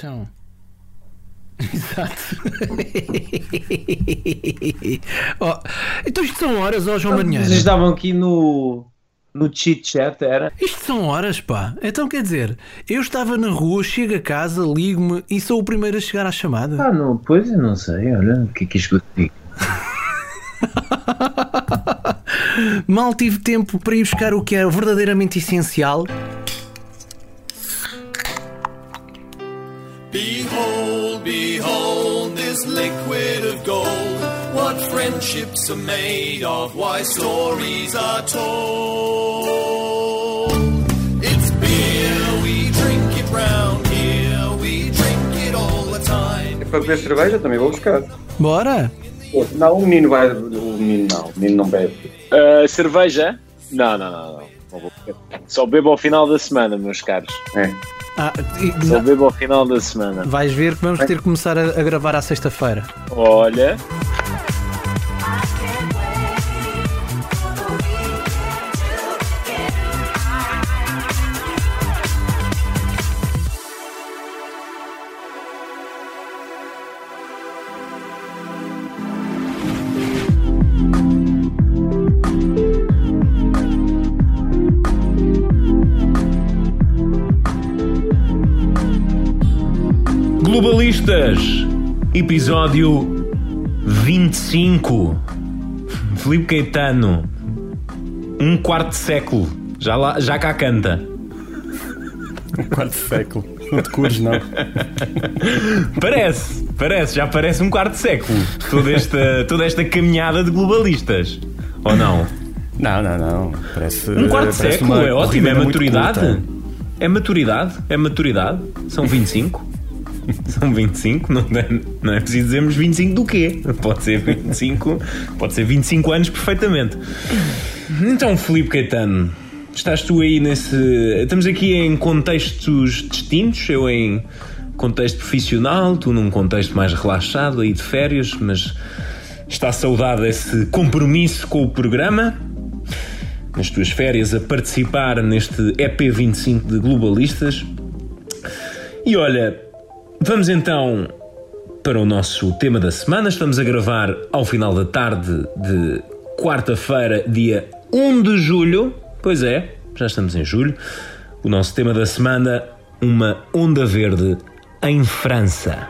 Então. Exato. oh, então isto são horas, ó João Marinheiro. Vocês estavam aqui no, no chit chat, era? Isto são horas, pá. Então quer dizer, eu estava na rua, chego a casa, ligo-me e sou o primeiro a chegar à chamada. Ah, não, pois eu não sei, olha, o que é que isto digo? Mal tive tempo para ir buscar o que era verdadeiramente essencial. Liquid of gold. What friendships are made of, why stories are told. It's beer, we drink it round here, we drink it all the time. Para beber cerveja também vou buscar. Bora! Não, o menino vai. O menino não, o menino não bebe. Uh, cerveja? Não, não, não. não. Só bebo ao final da semana, meus caros. É. Ah, e- Só bebo ao final da semana. vais ver que vamos ter que começar a, a gravar à sexta-feira. Olha, Globalistas, episódio 25. Filipe Caetano, um quarto de século. Já, lá, já cá canta. quarto século. Não te cures, não. Parece, parece, já parece um quarto de século. Toda esta, toda esta caminhada de globalistas. Ou não? Não, não, não. Parece. Um quarto de século é ótimo, é maturidade. É maturidade, é maturidade. São 25. São 25, não é, não é preciso dizermos 25 do quê? Pode ser 25, pode ser 25 anos perfeitamente. Então, Filipe Caetano, estás tu aí nesse. Estamos aqui em contextos distintos, eu em contexto profissional, tu num contexto mais relaxado aí de férias, mas está saudade esse compromisso com o programa nas tuas férias a participar neste EP25 de globalistas. E olha, vamos então para o nosso tema da semana. Estamos a gravar ao final da tarde de quarta-feira, dia 1 de julho. Pois é, já estamos em julho. O nosso tema da semana: uma onda verde em França.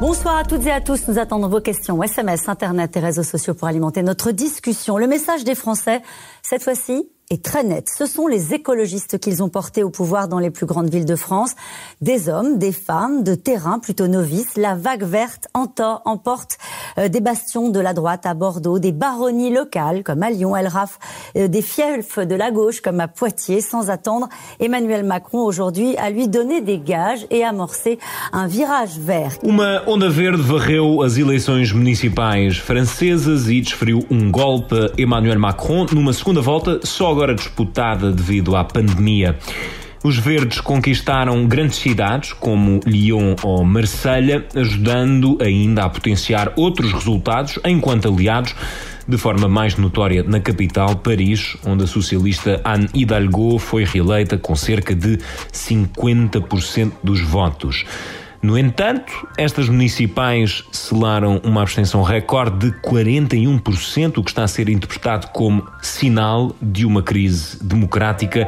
Bonsoir à toutes et à tous. Nous attendons vos questions, SMS, Internet et réseaux sociaux pour alimenter notre discussion. Le message des Français, cette fois-ci, est très net. Ce sont les écologistes qu'ils ont portés au pouvoir dans les plus grandes villes de France. Des hommes, des femmes, de terrain plutôt novices. La vague verte emporte euh, des bastions de la droite à Bordeaux, des baronnies locales comme à Lyon, El Raf, euh, des fiefs de la gauche comme à Poitiers. Sans attendre, Emmanuel Macron aujourd'hui a lui donné des gages et amorcé un virage vert. Onda verde varreu as eleições municipais e desferiu um golpe Emmanuel Macron numa segunda volta, só disputada devido à pandemia. Os verdes conquistaram grandes cidades como Lyon ou Marselha, ajudando ainda a potenciar outros resultados enquanto aliados, de forma mais notória na capital, Paris, onde a socialista Anne Hidalgo foi reeleita com cerca de 50% dos votos. No entanto, estas municipais selaram uma abstenção recorde de 41%, o que está a ser interpretado como sinal de uma crise democrática.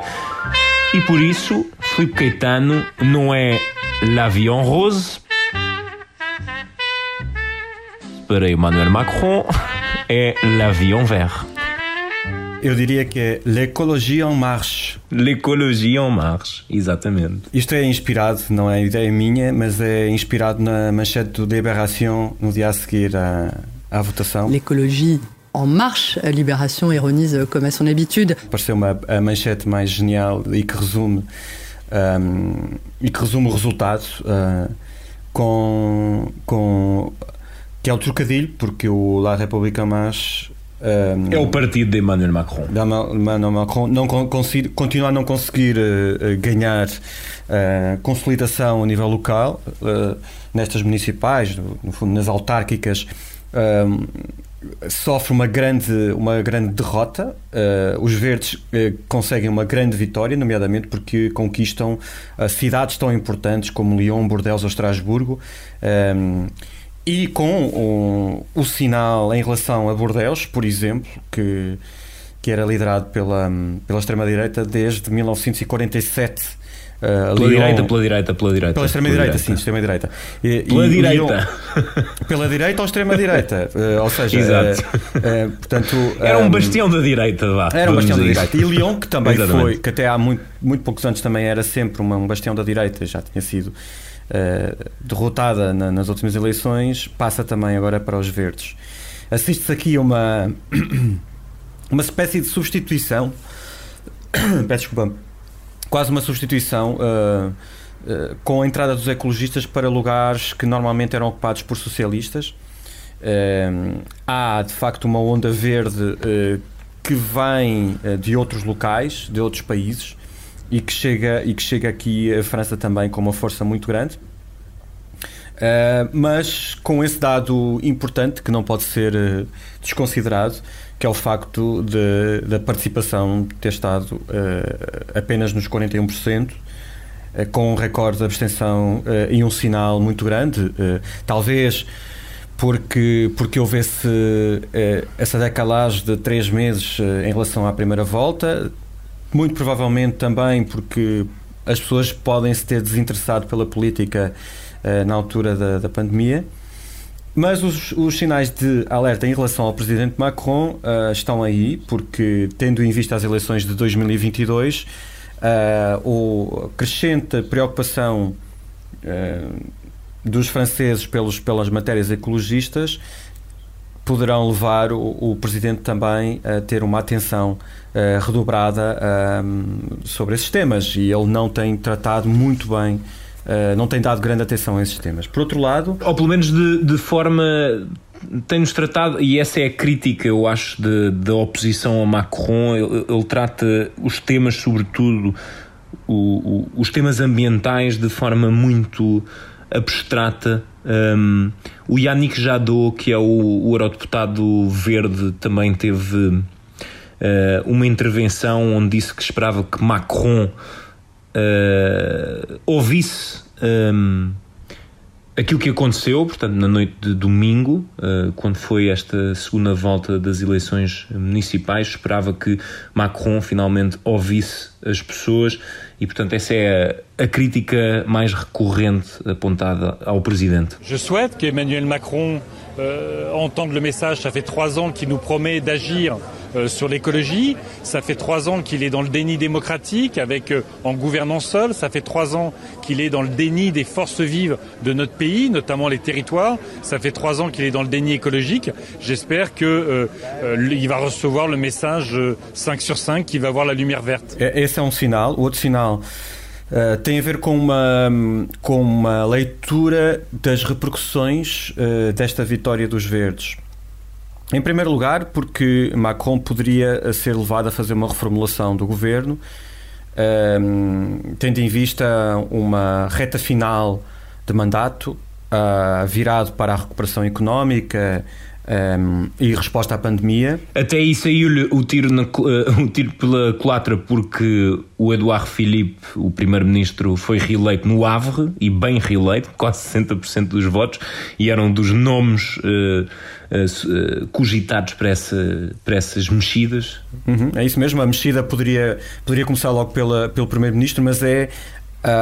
E por isso, Filipe Caetano não é l'avion rose para Emmanuel Macron, é l'avion vert. Eu diria que é L'écologie en marche. L'écologie en marche, exatamente. Isto é inspirado, não é ideia minha, mas é inspirado na manchete do Libération no dia a seguir à, à votação. L'écologie en marche, Libération ironise comme à son habitude. Pareceu-me a, a manchete mais genial e que resume, um, e que resume o resultado uh, com, com. que é o trocadilho, porque o La République en Marche. Um, É o partido de Emmanuel Macron. Ma- Emmanuel Macron não con- consi- continua a não conseguir eh, ganhar eh, consolidação a nível local eh, nestas municipais, no, fundo nas autárquicas. sofre uma grande, uma grande derrota. Uh, os verdes uh, conseguem uma grande vitória, nomeadamente porque conquistam uh, cidades tão importantes como Lyon, Bordeaux ou Estrasburgo. Um, e com um, o sinal em relação a Bordeaux, por exemplo, que, que era liderado pela, pela extrema-direita desde 1947 Uh, pela Lyon, direita, pela direita, pela direita. Pela extrema-direita, sim, extrema-direita. Pela e, direita. Lyon, pela direita ou extrema-direita. Uh, ou seja, Exato. Uh, portanto, era um bastião da direita, vá. Era um bastião da direita. E Lyon, que também Exatamente. foi, que até há muito, muito poucos anos também era sempre uma, um bastião da direita, já tinha sido derrotada na, nas últimas eleições, passa também agora para os verdes. Assiste-se aqui a uma, uma espécie de substituição. Peço desculpa quase uma substituição uh, uh, com a entrada dos ecologistas para lugares que normalmente eram ocupados por socialistas. Há de facto uma onda verde que vem de outros locais, de outros países e que chega e que chega aqui a França também com uma força muito grande. Uh, mas com esse dado importante que não pode ser uh, desconsiderado, que é o facto da participação ter estado uh, apenas nos 41%, uh, com um recorde de abstenção e um sinal muito grande. talvez porque, porque houvesse essa decalagem de três meses em relação à primeira volta, muito provavelmente também porque as pessoas podem se ter desinteressado pela política na altura da, da pandemia. Mas os, os, sinais de alerta em relação ao presidente Macron uh, estão aí, porque, tendo em vista as eleições de 2022, uh, o crescente preocupação uh, dos franceses pelos, pelas matérias ecologistas poderão levar o, o, presidente também a ter uma atenção redobrada sobre esses temas e ele não tem tratado muito bem uh, não tem dado grande atenção a esses temas. Por outro lado. Ou pelo menos de, de forma. Tem-nos tratado, e essa é a crítica, eu acho, da oposição ao Macron. Ele, ele, trata os temas, sobretudo o, o, os temas ambientais, de forma muito abstrata. Um, o Yannick Jadot, que é o, o eurodeputado verde, também teve uh, uma intervenção onde disse que esperava que Macron uh, ouvisse um, aquilo que aconteceu, portanto, na noite de domingo, uh, quando foi esta segunda volta das eleições municipais, esperava que Macron finalmente ouvisse as pessoas e, portanto, essa é a, a crítica mais recorrente apontada ao presidente. Je souhaite que Emmanuel Macron euh, entende le message. Ça fait trois ans qu'il nous promet d'agir Euh, sur l'écologie. Ça fait trois ans qu'il est dans le déni démocratique avec euh, en gouvernant seul. Ça fait trois ans qu'il est dans le déni des forces vives de notre pays, notamment les territoires. Ça fait trois ans qu'il est dans le déni écologique. J'espère que euh, euh il va recevoir le message 5 sur 5 qui va voir la lumière verte. Esse é um sinal. Outro sinal Uh, tem a ver com uma, com uma leitura das repercussões uh, desta vitória dos verdes. Em primeiro lugar, porque Macron poderia eh, ser levado a fazer uma reformulação do governo, tendo em vista uma reta final de mandato, virado para a recuperação económica, um, e resposta à pandemia. Até aí saiu-lhe o, tiro na, uh, o tiro pela culatra porque o Eduardo Philippe, o primeiro-ministro, foi reeleito no Havre e bem reeleito, quase 60% dos votos, e eram dos nomes uh, uh, cogitados para, essa, para essas mexidas. Uhum, é isso mesmo, a mexida poderia, poderia começar logo pela, pelo primeiro-ministro, mas é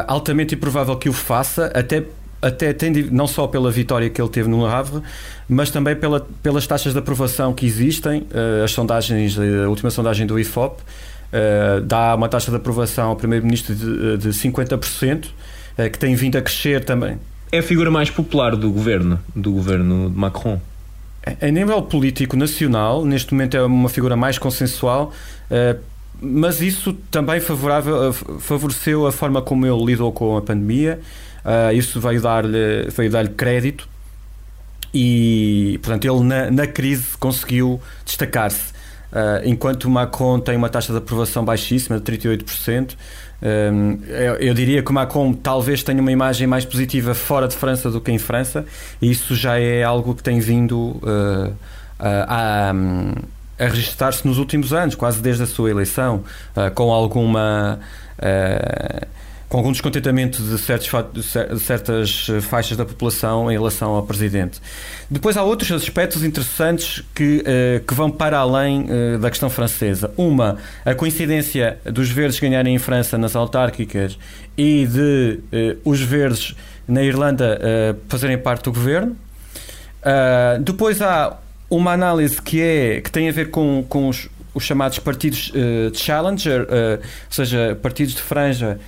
altamente improvável que o faça, até até tendo, não só pela vitória que ele teve no Havre, mas também pela, pelas taxas de aprovação que existem. Uh, as sondagens, a última sondagem do IFOP uh, dá uma taxa de aprovação ao Primeiro-Ministro de, de 50%, uh, que tem vindo a crescer também. É a figura mais popular do governo, do governo de Macron. A nível político nacional, neste momento é uma figura mais consensual, mas isso também favorável, favoreceu a forma como ele lidou com a pandemia, Uh, isso veio dar-lhe dar crédito e, portanto, ele na, na crise conseguiu destacar-se. Uh, enquanto Macron tem uma taxa de aprovação baixíssima, de 38%, um, eu, eu, diria que Macron talvez tenha uma imagem mais positiva fora de França do que em França, e isso já é algo que tem vindo uh, a, a registrar-se nos últimos anos, quase desde a sua eleição, uh, com alguma. Uh, com algum descontentamento de, certos, de certas faixas da população em relação ao presidente. Depois há outros aspectos interessantes que, uh, que vão para além uh, da questão francesa. Uma, a coincidência dos verdes ganharem em França nas autárquicas e de os verdes na Irlanda fazerem parte do governo. depois há uma análise que, é, que tem a ver com, com os, os chamados partidos challenger, ou seja, partidos de franja,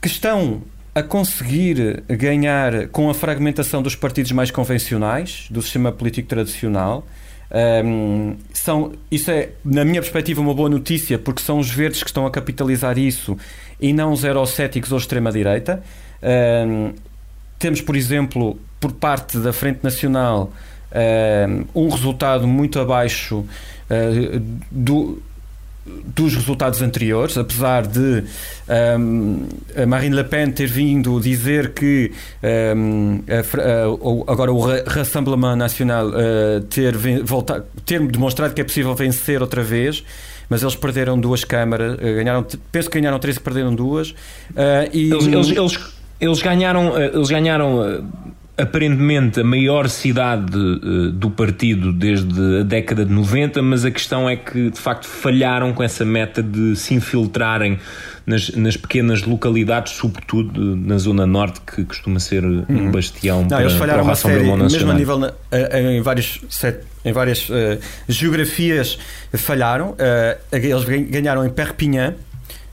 que estão a conseguir ganhar com a fragmentação dos partidos mais convencionais, do sistema político tradicional. Um, são, isso é, na minha perspectiva, uma boa notícia, porque são os verdes que estão a capitalizar isso e não os eurocéticos ou extrema-direita. Um, temos, por exemplo, por parte da Frente Nacional, um resultado muito abaixo uh, do, dos resultados anteriores, apesar de um, a Marine Le Pen ter vindo dizer que um, a, a, agora o Rassemblement Nacional uh, ter, volta, ter demonstrado que é possível vencer outra vez, mas eles perderam duas câmaras, ganharam, penso que ganharam três e perderam duas. Uh, e... eles, eles, eles, eles ganharam, eles ganharam aparentemente a maior cidade uh, do partido desde a década de 90, mas a questão é que de facto falharam com essa meta de se infiltrarem nas, nas pequenas localidades, sobretudo na zona norte, que costuma ser um uhum. bastião Não, para, eles falharam para a série, mesmo a nível na, em vários em várias uh, geografias falharam. Uh, eles ganharam em Perpignan,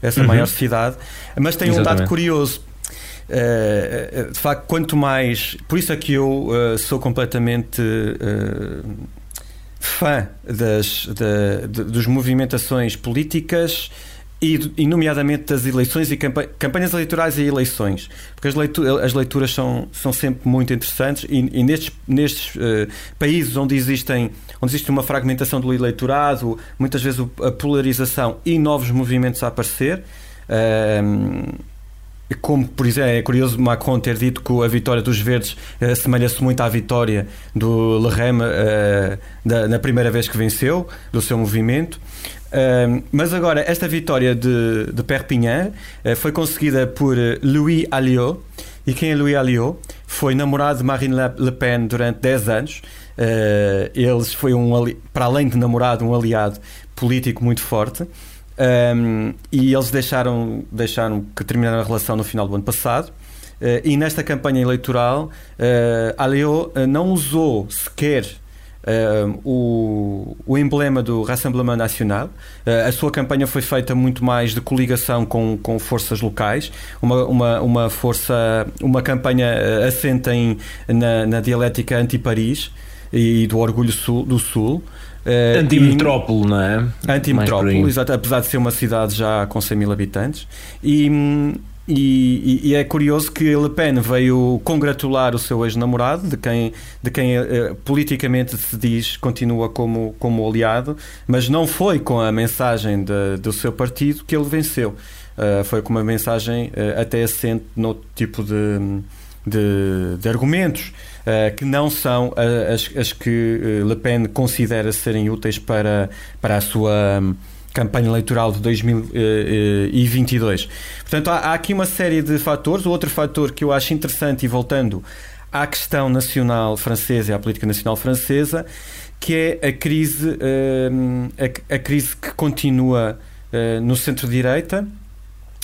essa uhum. maior cidade, mas tem Exatamente. um dado curioso de facto, quanto mais. Por isso é que eu uh, sou completamente uh, fã das, da, de, dos movimentações políticas e, e, nomeadamente das eleições e campanhas, campanhas eleitorais e eleições, porque as, leitura, as leituras são, são sempre muito interessantes e, e nestes, nestes países onde existem onde existe uma fragmentação do eleitorado, muitas vezes a polarização e novos movimentos a aparecer. Uh, como, por exemplo, é curioso Macron ter dito que a vitória dos Verdes eh, assemelha-se muito à vitória do Le Rem uh, da, na primeira vez que venceu, do seu movimento. Uh, mas agora, esta vitória de, de Perpignan uh, foi conseguida por Louis Alliot. E quem é Louis Alliot? Foi namorado de Marine Le Pen durante 10 anos. Eles foi um, para além de namorado, um aliado político muito forte. Um, e eles deixaram, deixaram que terminaram a relação no final do ano passado. Uh, e nesta campanha eleitoral, uh, Aleo uh, não usou sequer o, o, emblema do Rassemblement Nacional. Uh, a sua campanha foi feita muito mais de coligação com, com forças locais, uma, uma, uma força, uma campanha assente em, na, na dialética anti-Paris e do orgulho sul, do Sul. Uh, Antimetrópole, não é? Antimetrópole, exato, apesar de ser uma cidade já com 100 mil habitantes. E, e, e, é curioso que Le Pen veio congratular o seu ex-namorado, de quem, de quem uh, politicamente se diz continua como, como aliado, mas não foi com a mensagem de, do seu partido que ele venceu. Uh, foi com uma mensagem uh, até assente no tipo de, de, de argumentos. Eh, que não são eh, as, as que eh, Le Pen considera serem úteis para, para a sua hum, campanha eleitoral de 2022. Portanto, há, há aqui uma série de fatores. O outro fator que eu acho interessante, e voltando à questão nacional francesa e à política nacional francesa, que é a crise, hum, a, crise que continua no centro-direita,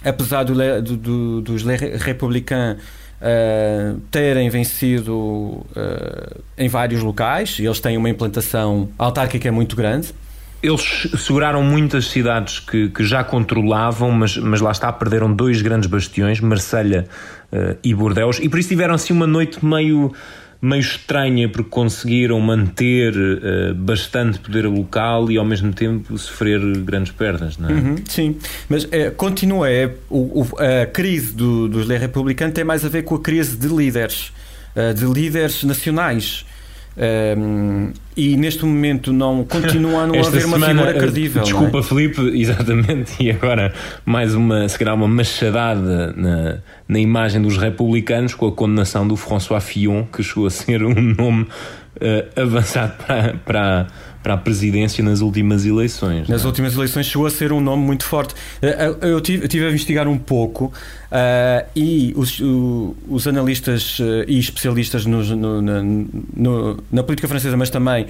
apesar do, do, dos républicains uh, terem vencido uh, em vários locais, e eles têm uma implantação autárquica muito grande. Eles seguraram muitas cidades que, que já controlavam, mas, mas lá está, perderam dois grandes bastiões, Marselha uh, e Bordeaux, e por isso tiveram assim uma noite meio meio estranha porque conseguiram manter uh, bastante poder local e ao mesmo tempo sofrer grandes perdas, não é? Uhum, sim, mas é, continua, é, o, o, a crise do, dos Les Republicanos tem mais a ver com a crise de líderes, uh, de líderes nacionais. Um, e neste momento não continua a não haver semana, uma figura credível. Desculpa, é? Felipe, exatamente, e agora mais uma, se calhar, uma machadada na, na imagem dos republicanos com a condenação do François Fillon, que chegou a ser um nome uh, avançado para, para, para a presidência nas últimas eleições. Nas é? últimas eleições chegou a ser um nome muito forte. Eh, Eu tive, eu tive a investigar um pouco eh, e os, o- os analistas eh, e especialistas nos- no- na, no- na política francesa, mas também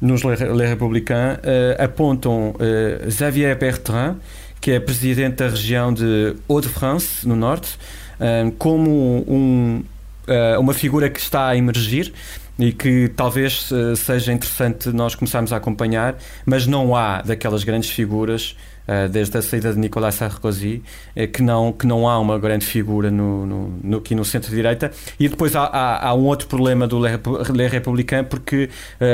nos Le, Le Républicains, eh, apontam eh, Xavier Bertrand, que é presidente da região de Hauts-de-France, no norte, eh, como um, eh, uma figura que está a emergir e que talvez eh, seja interessante nós começarmos a acompanhar, mas não há daquelas grandes figuras, eh, desde a saída de Nicolas Sarkozy, eh, que, não, que não há uma grande figura no, no, no- aqui no centro-direita. E depois há, há, há um outro problema do Le Républicain, porque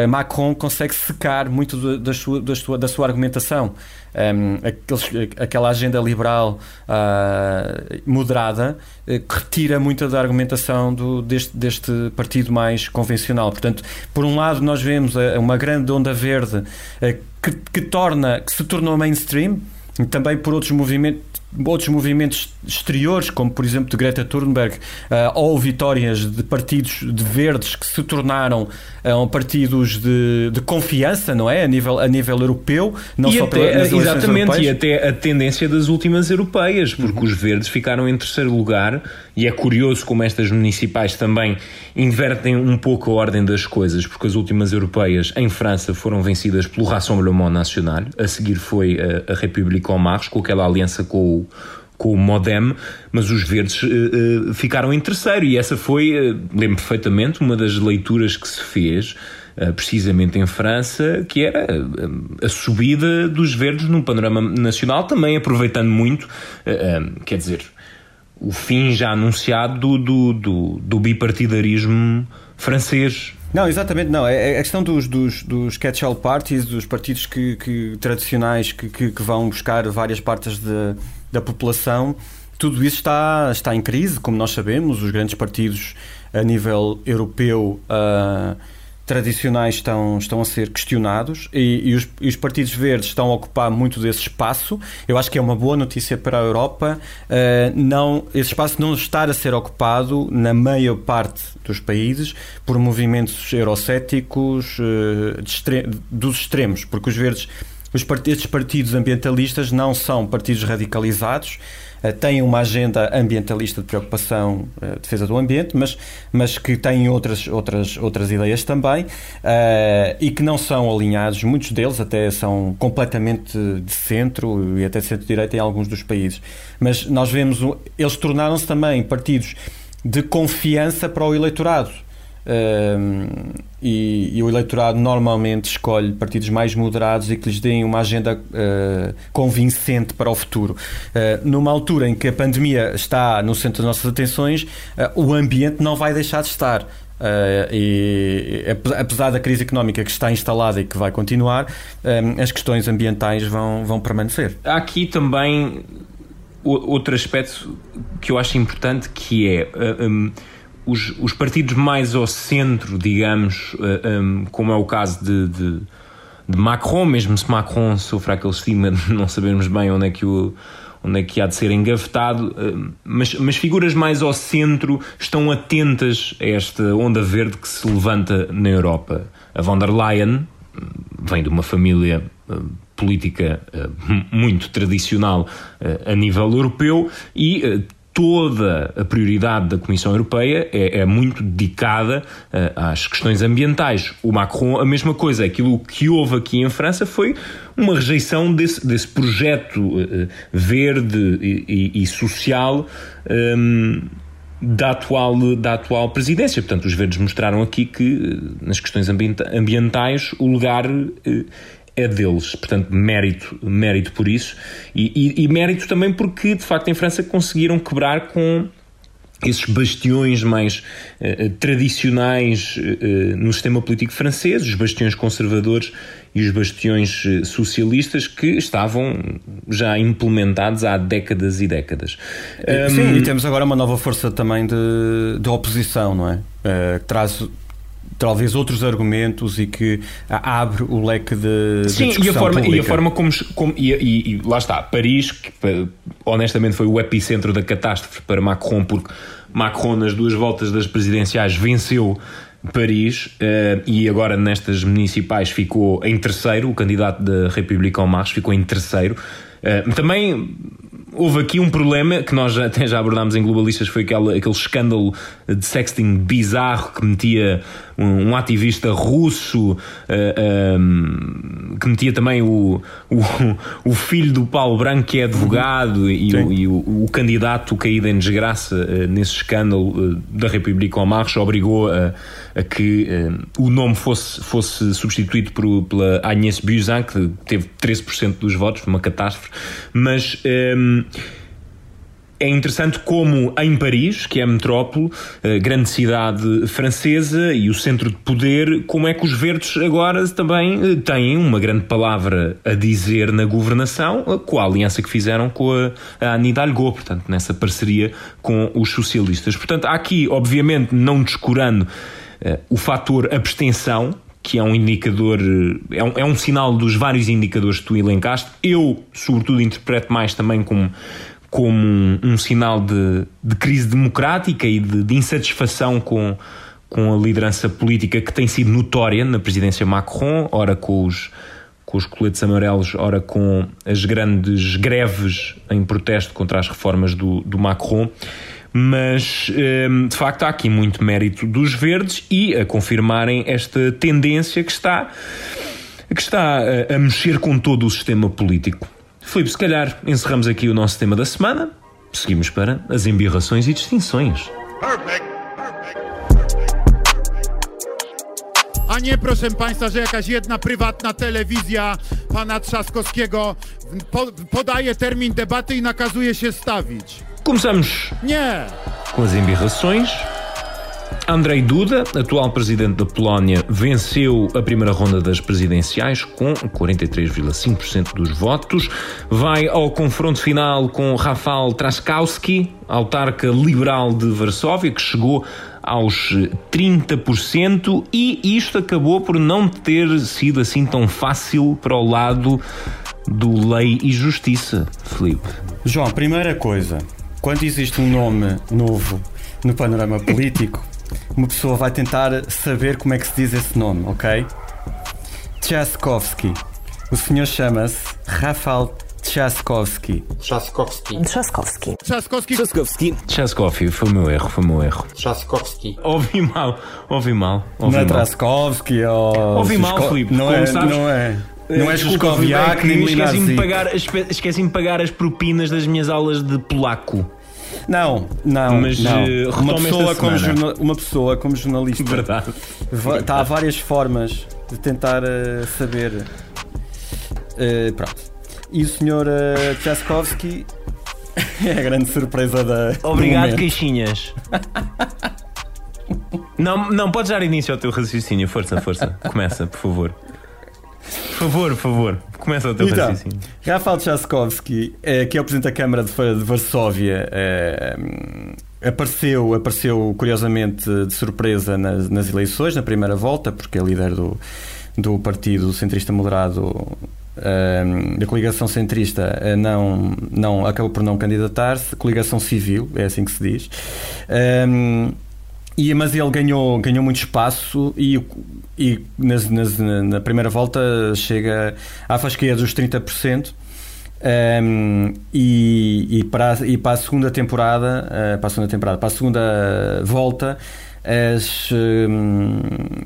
Macron consegue secar muito da sua, da, sua, da sua argumentação. Um, aqueles- aquela agenda liberal ah, moderada eh, que retira muita da argumentação do- deste, deste partido mais convencional. Portanto, por um lado, nós vemos uma grande onda verde eh, que, que torna, que se tornou mainstream, também por outros movimentos. Outros movimentos exteriores, como por exemplo de Greta Thunberg, ah, ou vitórias de partidos de verdes que se tornaram ah, partidos de, de confiança, não é? A nível, a nível europeu, não e só até, pela- nas eleições exatamente, e europeias. até a tendência das últimas europeias, porque os verdes ficaram em terceiro lugar, e é curioso como estas municipais também invertem um pouco a ordem das coisas, porque as últimas europeias em França foram vencidas pelo Rassemblement National, a seguir foi a, a République en Marche, com aquela aliança com o com o Modem, mas os verdes eh, eh, ficaram em terceiro e essa foi, eh, lembro perfeitamente, uma das leituras que se fez precisamente em França, que era a subida dos verdes no panorama nacional, também aproveitando muito, quer dizer, o fim já anunciado do, do, do, do bipartidarismo francês. Não, exatamente, não. É é a questão dos, dos, dos catch-all parties, dos partidos que, que- tradicionais que, que, que vão buscar várias partes da, da população. Tudo isso está, está em crise, como nós sabemos. Os grandes partidos a nível europeu ah, tradicionais estão, estão a ser questionados e, e os, e os partidos verdes estão a ocupar muito desse espaço. Eu acho que é uma boa notícia para a Europa ah, não, esse espaço não estar a ser ocupado na maior parte dos países por movimentos eurocéticos de extre- dos extremos, porque os verdes os part- estes partidos ambientalistas não são partidos radicalizados, têm uma agenda ambientalista de preocupação, eh, defesa do ambiente, mas, mas que têm outras, outras, outras ideias também eh, e que não são alinhados, muitos deles até são completamente de centro e até centro-direita em alguns dos países. Mas nós vemos, eles tornaram-se também partidos de confiança para o eleitorado. Um, e, e o eleitorado normalmente escolhe partidos mais moderados e que lhes deem uma agenda uh, convincente para o futuro. Uh, numa altura em que a pandemia está no centro das nossas atenções, uh, o ambiente não vai deixar de estar. Uh, e ape- apesar da crise económica que está instalada e que vai continuar, um, as questões ambientais vão, vão permanecer. Há aqui também outro aspecto que eu acho importante que é um, os, os partidos mais ao centro, digamos, um, como é o caso de, de, de Macron, mesmo se Macron sofre aquele estigma de não sabermos bem onde é que o onde é que há de ser engavetado, uh, mas, mas figuras mais ao centro estão atentas a esta onda verde que se levanta na Europa. A von der Leyen vem de uma família política muito tradicional uh, a nível europeu e uh, toda a prioridade da Comissão Europeia é, é muito dedicada uh, às questões ambientais. O Macron, a mesma coisa. Aquilo que houve aqui em França foi uma rejeição desse, desse projeto uh, verde e, e- e social. um, da atual, da atual presidência. Portanto, os verdes mostraram aqui que, nas questões ambienta- ambientais, o lugar é deles. Portanto, mérito, mérito por isso. E, e- e mérito também porque, de facto, em França conseguiram quebrar com esses bastiões mais eh, eh, tradicionais eh, no sistema político francês, os bastiões conservadores e os bastiões eh, socialistas que estavam já implementados há décadas e décadas. Sim, Um, e temos agora uma nova força também de, de oposição, não é? Que traz talvez outros argumentos e que abre o leque de, de Sim, e a forma, e a pública. forma como. como- e, e- e lá está, Paris, que honestamente foi o epicentro da catástrofe para Macron, porque Macron, nas duas voltas das presidenciais, venceu Paris uh, e agora nestas municipais ficou em terceiro, o candidato da República En Marche ficou em terceiro. Uh, também houve aqui um problema que nós até já abordámos em Globalistas, foi aquele, aquele escândalo de sexting bizarro que metia um, um ativista russo, uh, eh, um, ehm, que metia também o, o, o, filho do Paulo Branco, que é advogado, e, o, e o, candidato caído em desgraça uh, nesse escândalo uh, da República en Marche obrigou a, a que o nome fosse, fosse substituído por, pela Agnès Buzyn, que teve 13% dos votos, foi uma catástrofe, mas. Um, ehm, é interessante como em Paris, que é a metrópole, a grande cidade francesa e o centro de poder, como é que os verdes agora também eh, têm uma grande palavra a dizer na governação, com a aliança que fizeram com a, a Anne Hidalgo, portanto, nessa parceria com os socialistas. Portanto, há aqui, obviamente, não descurando uh, o fator abstenção, que é um indicador, é um, é um sinal dos vários indicadores que tu elencaste. Eu, sobretudo, interpreto mais também como como um, um sinal de, de, crise democrática e de, de, insatisfação com, com a liderança política que tem sido notória na presidência Macron, ora com os, com os coletes amarelos, ora com as grandes greves em protesto contra as reformas do, do Macron. Mas hum, de facto há aqui muito mérito dos verdes e a confirmarem esta tendência que está, que está a, a mexer com todo o sistema político. Filipe, se calhar encerramos aqui o nosso tema da semana. Seguimos para as embirrações e distinções. A nie, proszę Państwa, że jakaś jedna prywatna telewizja pana Trzaskowskiego po, podaje termin debaty i nakazuje się stawić. Começamos. Nie. Com as embirrações. Andrei Duda, atual presidente da Polónia, venceu a primeira ronda das presidenciais com 43,5% dos votos. Vai ao confronto final com Rafał Trzaskowski, autarca liberal de Varsóvia, que chegou aos 30% e isto acabou por não ter sido assim tão fácil para o lado do lei e justiça, Felipe. João, primeira coisa, quando existe um nome novo no panorama político, uma pessoa vai tentar saber como é que se diz esse nome, ok? Tchaskovsky. O senhor chama-se Rafael Tchaskovsky. Tchaskovsky. Tchaskovsky. Trzaskowski. Tchaskovsky. Tchaskovsky, foi o meu erro, foi o meu erro. Tchaskovsky. Ouvi mal, ouvi mal. Ouvi não é mal. Traskovsky ou. Ouvi mal, Filipe. Não é, não é. Não é é nem de pagar, esqueci-me de pagar as propinas das minhas aulas de polaco. Não, não, Mas, não. eh, Uma pessoa, como uma pessoa como jornalista Verdade. está há várias formas de tentar eh, saber. Eh, pronto. E o senhor uh, Tchaskovsky é a grande surpresa da. do Obrigado, queixinhas. não, não, podes dar início ao teu raciocínio. Força, força. Começa, por favor. Por favor, por favor. Começa o teu Então, raciocínio. Rafael Tchaskovsky, eh, que é o presidente da Câmara de, Varsóvia, eh, apareceu, apareceu curiosamente de surpresa nas, nas eleições, na primeira volta, porque é líder do, do partido centrista moderado. eh, da coligação centrista eh, não, não acabou por não candidatar-se, coligação civil, é assim que se diz. Um, e, mas ele ganhou, ganhou muito espaço e, e nas, nas, na, primeira volta chega à fasquia dos 30%. Um, e, e, para, e para a segunda temporada, eh, para a segunda temporada, para a segunda volta, as hum,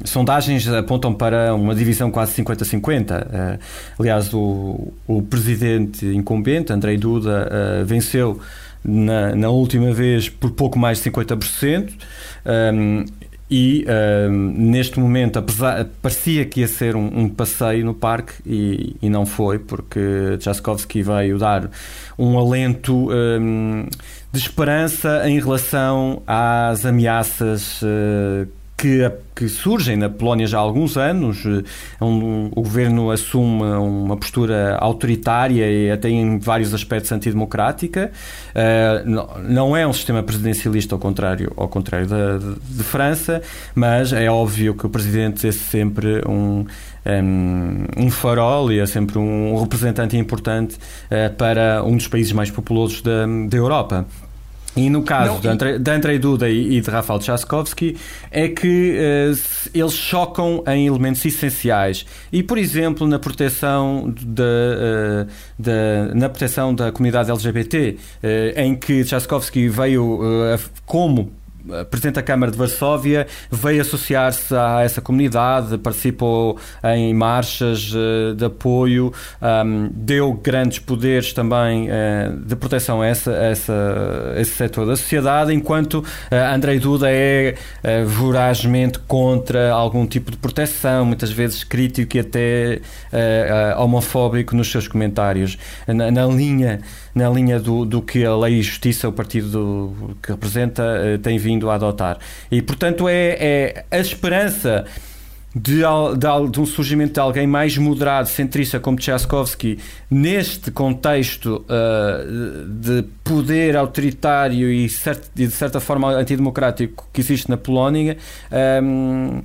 sondagens apontam para uma divisão quase 50-50. Eh, aliás, o, o presidente incumbente, Andrei Duda, eh, venceu na, na última vez por pouco mais de 50%. Um, e um, neste momento, apesar, parecia que ia ser um, um passeio no parque e, e não foi, porque Tchaskovsky veio dar um alento um, de esperança em relação às ameaças uh, que, que surgem na Polónia já há alguns anos. Um, o governo assume uma postura autoritária e até em vários aspectos antidemocrática. Uh, não, não é um sistema presidencialista, ao contrário, ao contrário da, de, de França, mas é óbvio que o presidente é sempre um, um, um farol e é sempre um representante importante uh, para um dos países mais populosos da, da Europa. E no caso Não, de, Andrei, de Andrei Duda e, e de Rafael Tchaikovsky é que se- eles chocam em elementos essenciais. E, por exemplo, na proteção da, eh, da- na proteção da comunidade LGBT, eh, em que Tchaikovsky veio eh, como Presidente da Câmara de Varsóvia veio associar-se a essa comunidade, participou em marchas eh, de apoio, ahm, deu grandes poderes também eh, de proteção a, essa, a essa- a esse setor da sociedade, enquanto eh, Andrei Duda é eh, vorazmente contra algum tipo de proteção, muitas vezes crítico e até eh, eh, homofóbico nos seus comentários, na, na linha, na linha do, do que a Lei e Justiça, o partido do- que representa, eh, tem vindo a adotar. E, portanto, é, é a esperança de, de, de um surgimento de alguém mais moderado, centrista como Tchaikovsky, neste contexto eh, de poder autoritário e, e de certa forma antidemocrático que existe na Polónia, ehm,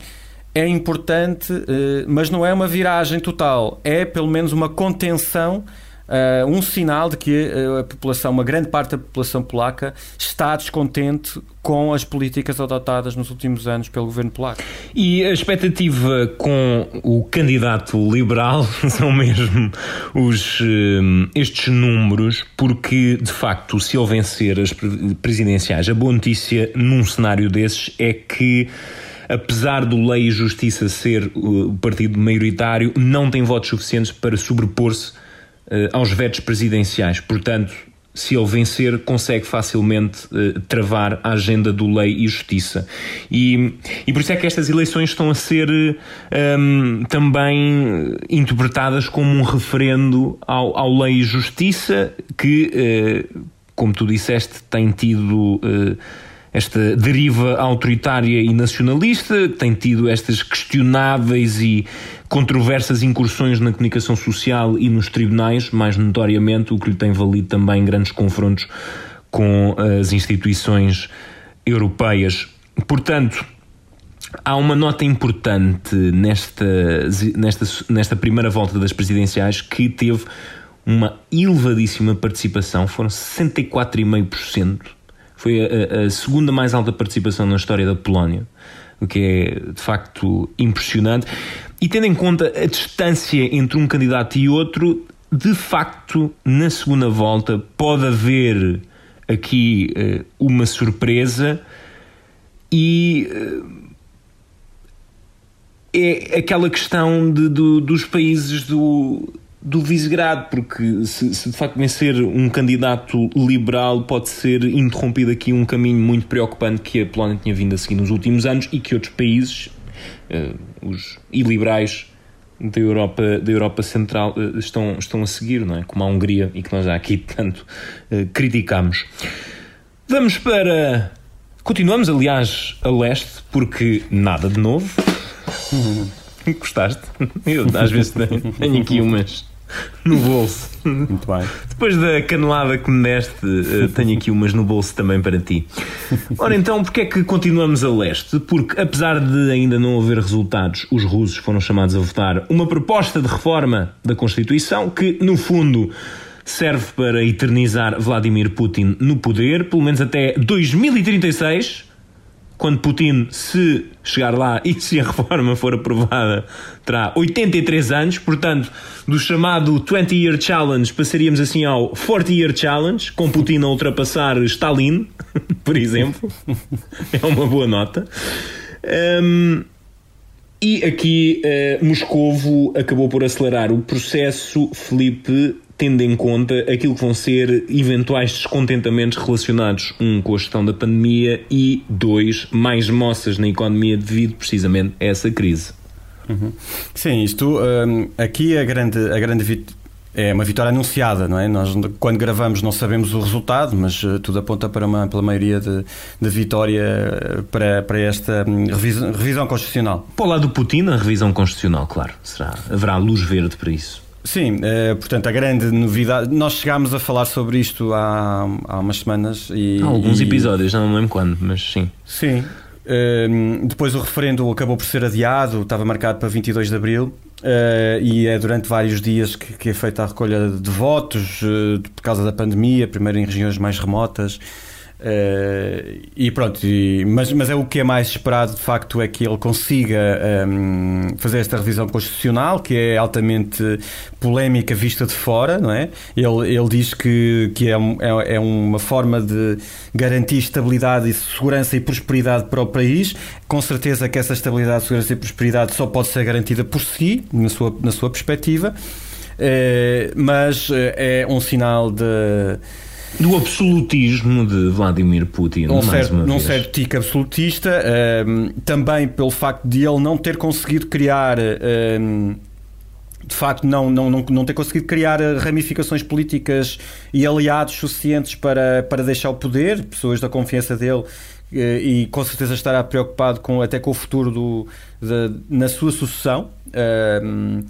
é importante, eh, mas não é uma viragem total, é pelo menos uma contenção. Eh, um sinal de que eh, a população, uma grande parte da população polaca, está descontente com as políticas adotadas nos últimos anos pelo governo polaco. E a expectativa com o candidato liberal são mesmo os, eh, estes números, porque de facto, se ele vencer as pre- presidenciais, a boa notícia num cenário desses é que. Apesar do Lei e Justiça ser o partido maioritário, não tem votos suficientes para sobrepor-se aos vetos presidenciais. Portanto, se ele vencer, consegue facilmente eh, travar a agenda do lei e justiça. E, e por isso é que estas eleições estão a ser eh, hum, também interpretadas como um referendo ao, ao lei e justiça, que, eh, como tu disseste, tem tido. eh, esta deriva autoritária e nacionalista, tem tido estas questionáveis e controversas incursões na comunicação social e nos tribunais, mais notoriamente, o que lhe tem valido também grandes confrontos com as instituições europeias. Portanto, há uma nota importante nesta, nesta, nesta primeira volta das presidenciais que teve uma elevadíssima participação, foram 64,5%. Foi a, a segunda mais alta participação na história da Polónia, o que é de facto impressionante. E tendo em conta a distância entre um candidato e outro, de facto, na segunda volta pode haver aqui uh, uma surpresa e. Uh, é aquela questão de, do, dos países do, do Visegrado, porque se, se, de facto vencer um candidato liberal, pode ser interrompido aqui um caminho muito preocupante que a Polónia tinha vindo a seguir nos últimos anos e que outros países, uh, os iliberais da Europa, da Europa Central, uh, estão, estão a seguir, não é? Como a Hungria e que nós já aqui tanto uh, criticamos. Vamos para. Continuamos, aliás, a leste, porque nada de novo. Gostaste? Eu às vezes tenho, tenho aqui umas no bolso. Muito bem. Depois da canelada que me deste, tenho aqui umas no bolso também para ti. Ora então, porque é que continuamos a leste? Porque apesar de ainda não haver resultados, os russos foram chamados a votar uma proposta de reforma da Constituição que, no fundo, serve para eternizar Vladimir Putin no poder, pelo menos até 2036 quando Putin, se chegar lá e se a reforma for aprovada, terá 83 anos, portanto, do chamado 20 Year Challenge passaríamos assim ao 40 Year Challenge, com Putin a ultrapassar Stalin, por exemplo. é uma boa nota. Um, e aqui uh, Moscovo acabou por acelerar o processo, Felipe, tendo em conta aquilo que vão ser eventuais descontentamentos relacionados, um, com a gestão da pandemia e, dois, mais moças na economia devido precisamente a essa crise. Uhum. Sim, isto um, aqui a grande, a grande é uma vitória anunciada, não é? Nós quando gravamos não sabemos o resultado, mas uh, tudo aponta para uma pela maioria de, de vitória para, para esta um, revisão, revisão constitucional. Para o lado do Putin, a revisão constitucional, claro, será haverá luz verde para isso. Sim, eh, portanto, a grande novidade. Nós chegámos a falar sobre isto há, há umas semanas. E, há alguns e... episódios, não me lembro quando, mas sim. Sim. Uh, depois o referendo acabou por ser adiado, estava marcado para 22 de abril. Uh, e é durante vários dias que, que é feita a recolha de votos uh, por causa da pandemia, primeiro em regiões mais remotas. Uh, e pronto, e, mas, mas é o que é mais esperado de facto é que ele consiga um, fazer esta revisão constitucional, que é altamente polémica vista de fora, não é? Ele, ele diz que, que é, é, é uma forma de garantir estabilidade e segurança e prosperidade para o país. Com certeza que essa estabilidade, segurança e prosperidade só pode ser garantida por si, na sua, na sua perspectiva, uh, mas é um sinal de do absolutismo de Vladimir Putin. Num certo, num certo tique absolutista, ehm, também pelo facto de ele não ter conseguido criar. Ehm, de facto, não, não, não, não ter conseguido criar ramificações políticas e aliados suficientes para, para deixar o poder, pessoas da confiança dele, eh, e com certeza estará preocupado com, até com o futuro do, de, na sua sucessão. Ehm,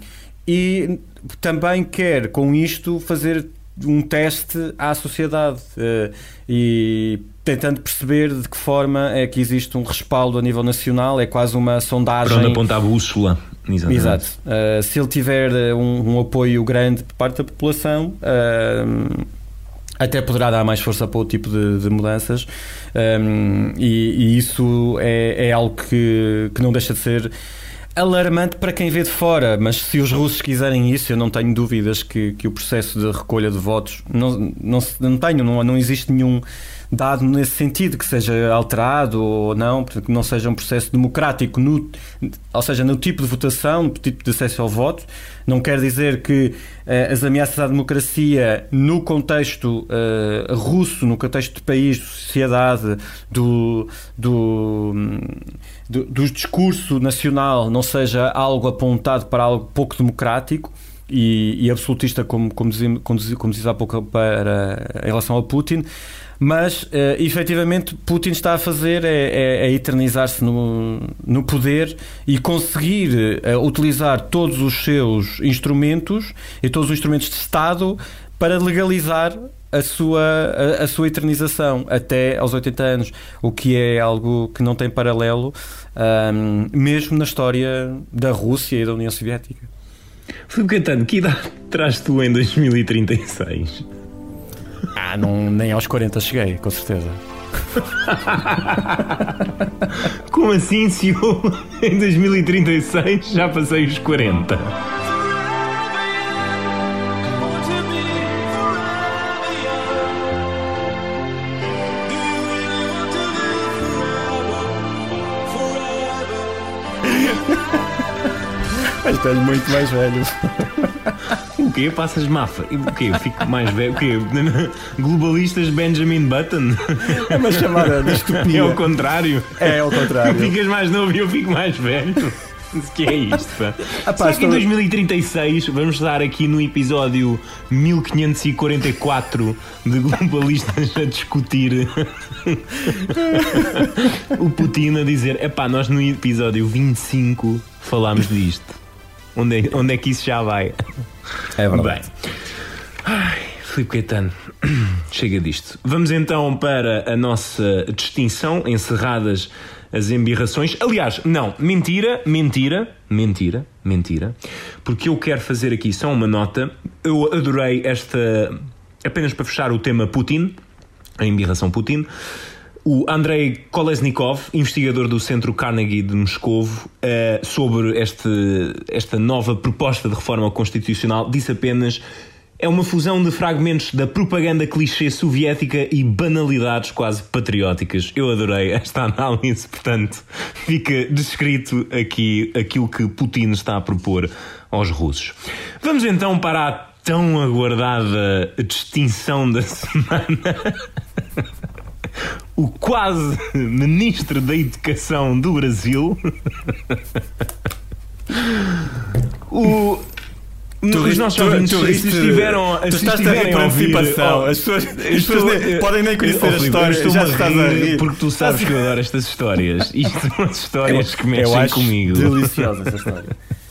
e também quer, com isto, fazer um teste à sociedade uh, e tentando perceber de que forma é que existe um respaldo a nível nacional, é quase uma sondagem. Para onde aponta a bússola. Exatamente. Exato. Uh, se ele tiver eh, um, um, apoio grande por parte da população, uh, até poderá dar mais força para o tipo de, de mudanças, um, e, e, isso é, é algo que, que não deixa de ser alarmante para quem vê de fora, mas se os russos quiserem isso, eu não tenho dúvidas que, que o processo de recolha de votos não, não, não tenho, não, não existe nenhum dado nesse sentido, que seja alterado ou não, que não seja um processo democrático, no, ou seja, no tipo de votação, no tipo de acesso ao voto. Não quer dizer que uh, as ameaças à democracia no contexto uh, russo, no contexto do país, de sociedade, do, do, do, do discurso nacional, não seja algo apontado para algo pouco democrático. E, e absolutista, como, como, dizia, como, dizia, como dizia há pouco, para, em relação ao Putin, mas uh, efetivamente Putin está a fazer é, é, é eternizar-se no, no poder e conseguir uh, utilizar todos os seus instrumentos e todos os instrumentos de Estado para legalizar a sua, a, a, sua eternização até aos 80 anos, o que é algo que não tem paralelo um, mesmo na história da Rússia e da União Soviética. Filipe Catano, que idade traz tu em 2036? Ah, não, nem aos 40 cheguei, com certeza. Como assim, se eu em 2036 já passei os 40? Estás muito mais velho. O quê? Passas mafa? O quê? Fico mais velho? O quê? Globalistas Benjamin Button? É uma chamada de estupidez. É o contrário. É ao contrário. Ficas mais novo e eu fico mais velho. O que é isto, pá? Ah, pá Será que em 2036 vamos estar aqui no episódio 1544 de globalistas a discutir o Putin a dizer: é pá, nós no episódio 25 falámos disto. Onde é, onde é que isso já vai? É verdade. Bem. Ai, Filipe Caetano, chega disto. Vamos então para a nossa distinção, encerradas as embirrações. Aliás, não, mentira, mentira, mentira, mentira, porque eu quero fazer aqui só uma nota. Eu adorei esta, apenas para fechar o tema Putin, a embirração Putin. O Andrei Kolesnikov, investigador do Centro Carnegie de Moscovo, uh, sobre este, esta nova proposta de reforma constitucional, disse apenas é uma fusão de fragmentos da propaganda clichê soviética e banalidades quase patrióticas. Eu adorei esta análise, portanto, fica descrito aqui aquilo que Putin está a propor aos russos. Vamos então para a tão aguardada distinção da semana o quase ministro da Educação do Brasil. o Tu, os nossos ouvintes tu, tu, estiveram, tu estás a rir por antecipação. As pessoas, as pessoas nem, podem nem conhecer a história. Já estás a rir. Porque tu sabes que eu adoro estas histórias. Isto são as histórias que mexem eu acho comigo. Deliciosa essa história.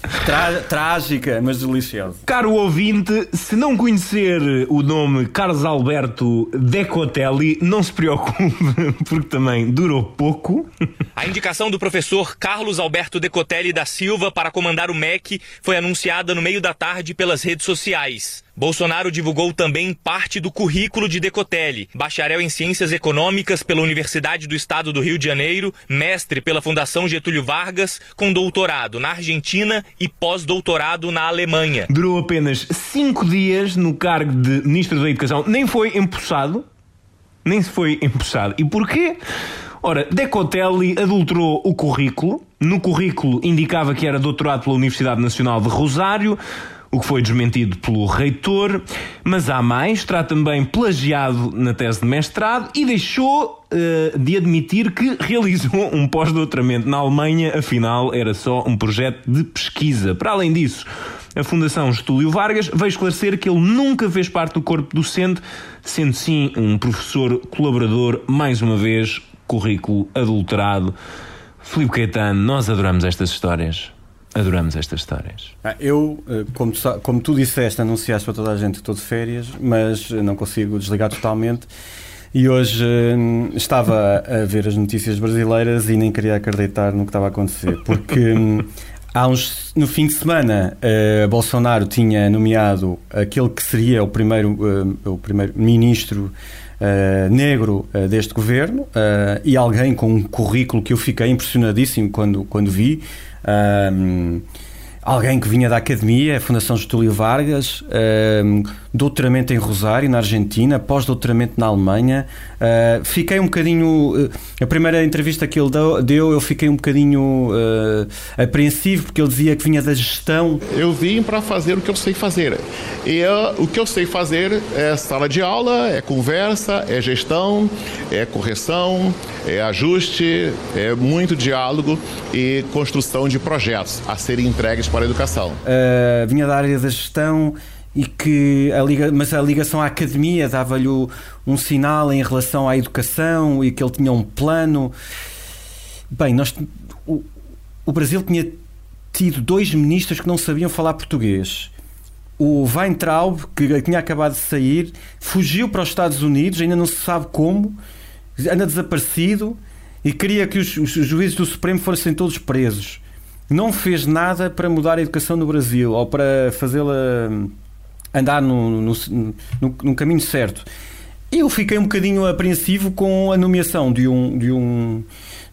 trágica, mas deliciosa. Caro ouvinte, se não conhecer o nome Carlos Alberto Decotelli, não se preocupe, porque também durou pouco. A indicação do professor Carlos Alberto Decotelli da Silva para comandar o MEC foi anunciada no meio da tarde pelas redes sociais. Bolsonaro divulgou também parte do currículo de Decotelli, bacharel em Ciências Econômicas pela Universidade do Estado do Rio de Janeiro, mestre pela Fundação Getúlio Vargas, com doutorado na Argentina e pós-doutorado na Alemanha. Durou apenas cinco dias no cargo de Ministro da Educação, nem foi empossado. Nem se foi empossado. E porquê? Ora, Decotelli adulterou o currículo. No currículo indicava que era doutorado pela Universidade Nacional de Rosário, o que foi desmentido pelo reitor. Mas há mais, terá também plagiado na tese de mestrado e deixou uh, de admitir que realizou um pós-doutoramento na Alemanha, afinal era só um projeto de pesquisa. Para além disso, a Fundação Getúlio Vargas veio esclarecer que ele nunca fez parte do corpo docente, sendo sim um professor colaborador, mais uma vez, currículo adulterado. Filipe Caetano, nós adoramos estas histórias. Adoramos estas histórias. Ah, Eu, eh, como tu, como tu disseste, anunciaste para toda a gente que estou de férias, mas não consigo desligar totalmente. E hoje eh, estava a ver as notícias brasileiras e nem queria acreditar no que estava a acontecer, porque hum, há uns, no fim de semana eh, Bolsonaro tinha nomeado aquele que seria o primeiro, eh, o primeiro ministro eh, negro eh, deste governo eh, e alguém com um currículo que eu fiquei impressionadíssimo quando, quando vi. Ahm, alguém que vinha da academia, a Fundação Getúlio Vargas, ahm, doutoramento em Rosário, na Argentina, pós-doutoramento na Alemanha. Ah, fiquei um bocadinho. eh, a primeira entrevista que ele deu, eu fiquei um bocadinho eh, apreensivo, porque ele dizia que vinha da gestão. Eu vim para fazer o que eu sei fazer. E o que eu sei fazer é sala de aula, é conversa, é gestão, é correção, é ajuste, é muito diálogo e construção de projetos a serem entregues para a educação. Uh, vinha da área da gestão e que a liga, mas a ligação à academia dava-lhe um sinal em relação à educação e que ele tinha um plano. Bem, nós, o, o Brasil tinha tido dois ministros que não sabiam falar português. O Weintraub, que tinha acabado de sair, fugiu para os Estados Unidos, ainda não se sabe como, anda desaparecido e queria que os, os juízes do Supremo fossem todos presos. Não fez nada para mudar a educação no Brasil ou para fazê-la hum, andar no, no, no- no caminho certo. Eu fiquei um bocadinho apreensivo com a nomeação de um, de um,